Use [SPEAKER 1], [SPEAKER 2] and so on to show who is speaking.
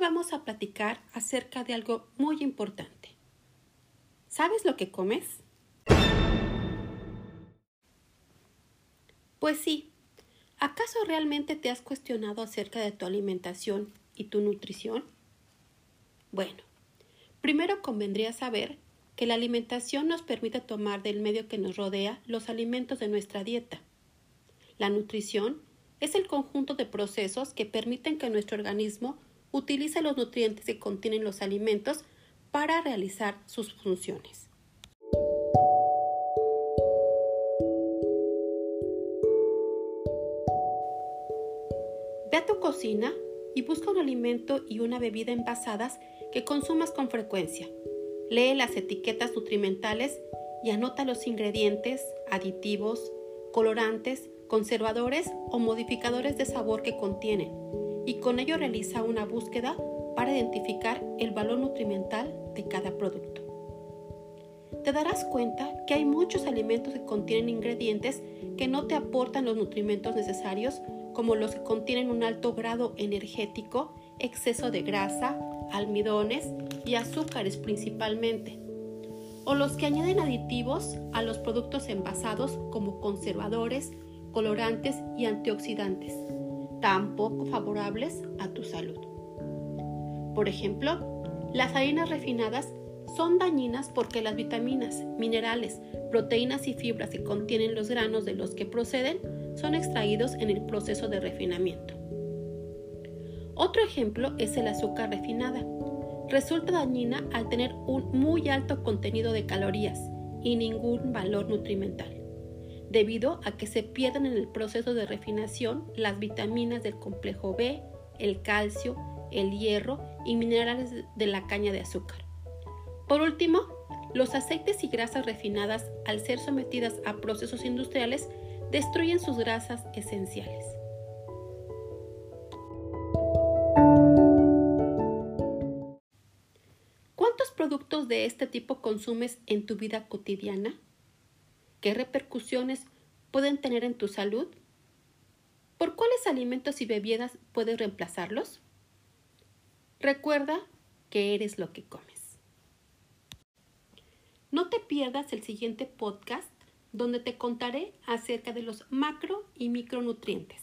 [SPEAKER 1] vamos a platicar acerca de algo muy importante. ¿Sabes lo que comes? Pues sí. ¿Acaso realmente te has cuestionado acerca de tu alimentación y tu nutrición? Bueno, primero convendría saber que la alimentación nos permite tomar del medio que nos rodea los alimentos de nuestra dieta. La nutrición es el conjunto de procesos que permiten que nuestro organismo utilice los nutrientes que contienen los alimentos para realizar sus funciones. Ve a tu cocina y busca un alimento y una bebida envasadas que consumas con frecuencia. Lee las etiquetas nutrimentales y anota los ingredientes, aditivos, colorantes, conservadores o modificadores de sabor que contienen y con ello realiza una búsqueda para identificar el valor nutrimental de cada producto. Te darás cuenta que hay muchos alimentos que contienen ingredientes que no te aportan los nutrimentos necesarios como los que contienen un alto grado energético, exceso de grasa, almidones y azúcares principalmente, o los que añaden aditivos a los productos envasados como conservadores, colorantes y antioxidantes, tampoco favorables a tu salud. Por ejemplo, las harinas refinadas son dañinas porque las vitaminas, minerales, proteínas y fibras que contienen los granos de los que proceden son extraídos en el proceso de refinamiento. Otro ejemplo es el azúcar refinada. Resulta dañina al tener un muy alto contenido de calorías y ningún valor nutrimental debido a que se pierden en el proceso de refinación las vitaminas del complejo B, el calcio, el hierro y minerales de la caña de azúcar. Por último, los aceites y grasas refinadas, al ser sometidas a procesos industriales, destruyen sus grasas esenciales. ¿Cuántos productos de este tipo consumes en tu vida cotidiana? ¿Qué repercusiones pueden tener en tu salud? ¿Por cuáles alimentos y bebidas puedes reemplazarlos? Recuerda que eres lo que comes. No te pierdas el siguiente podcast donde te contaré acerca de los macro y micronutrientes.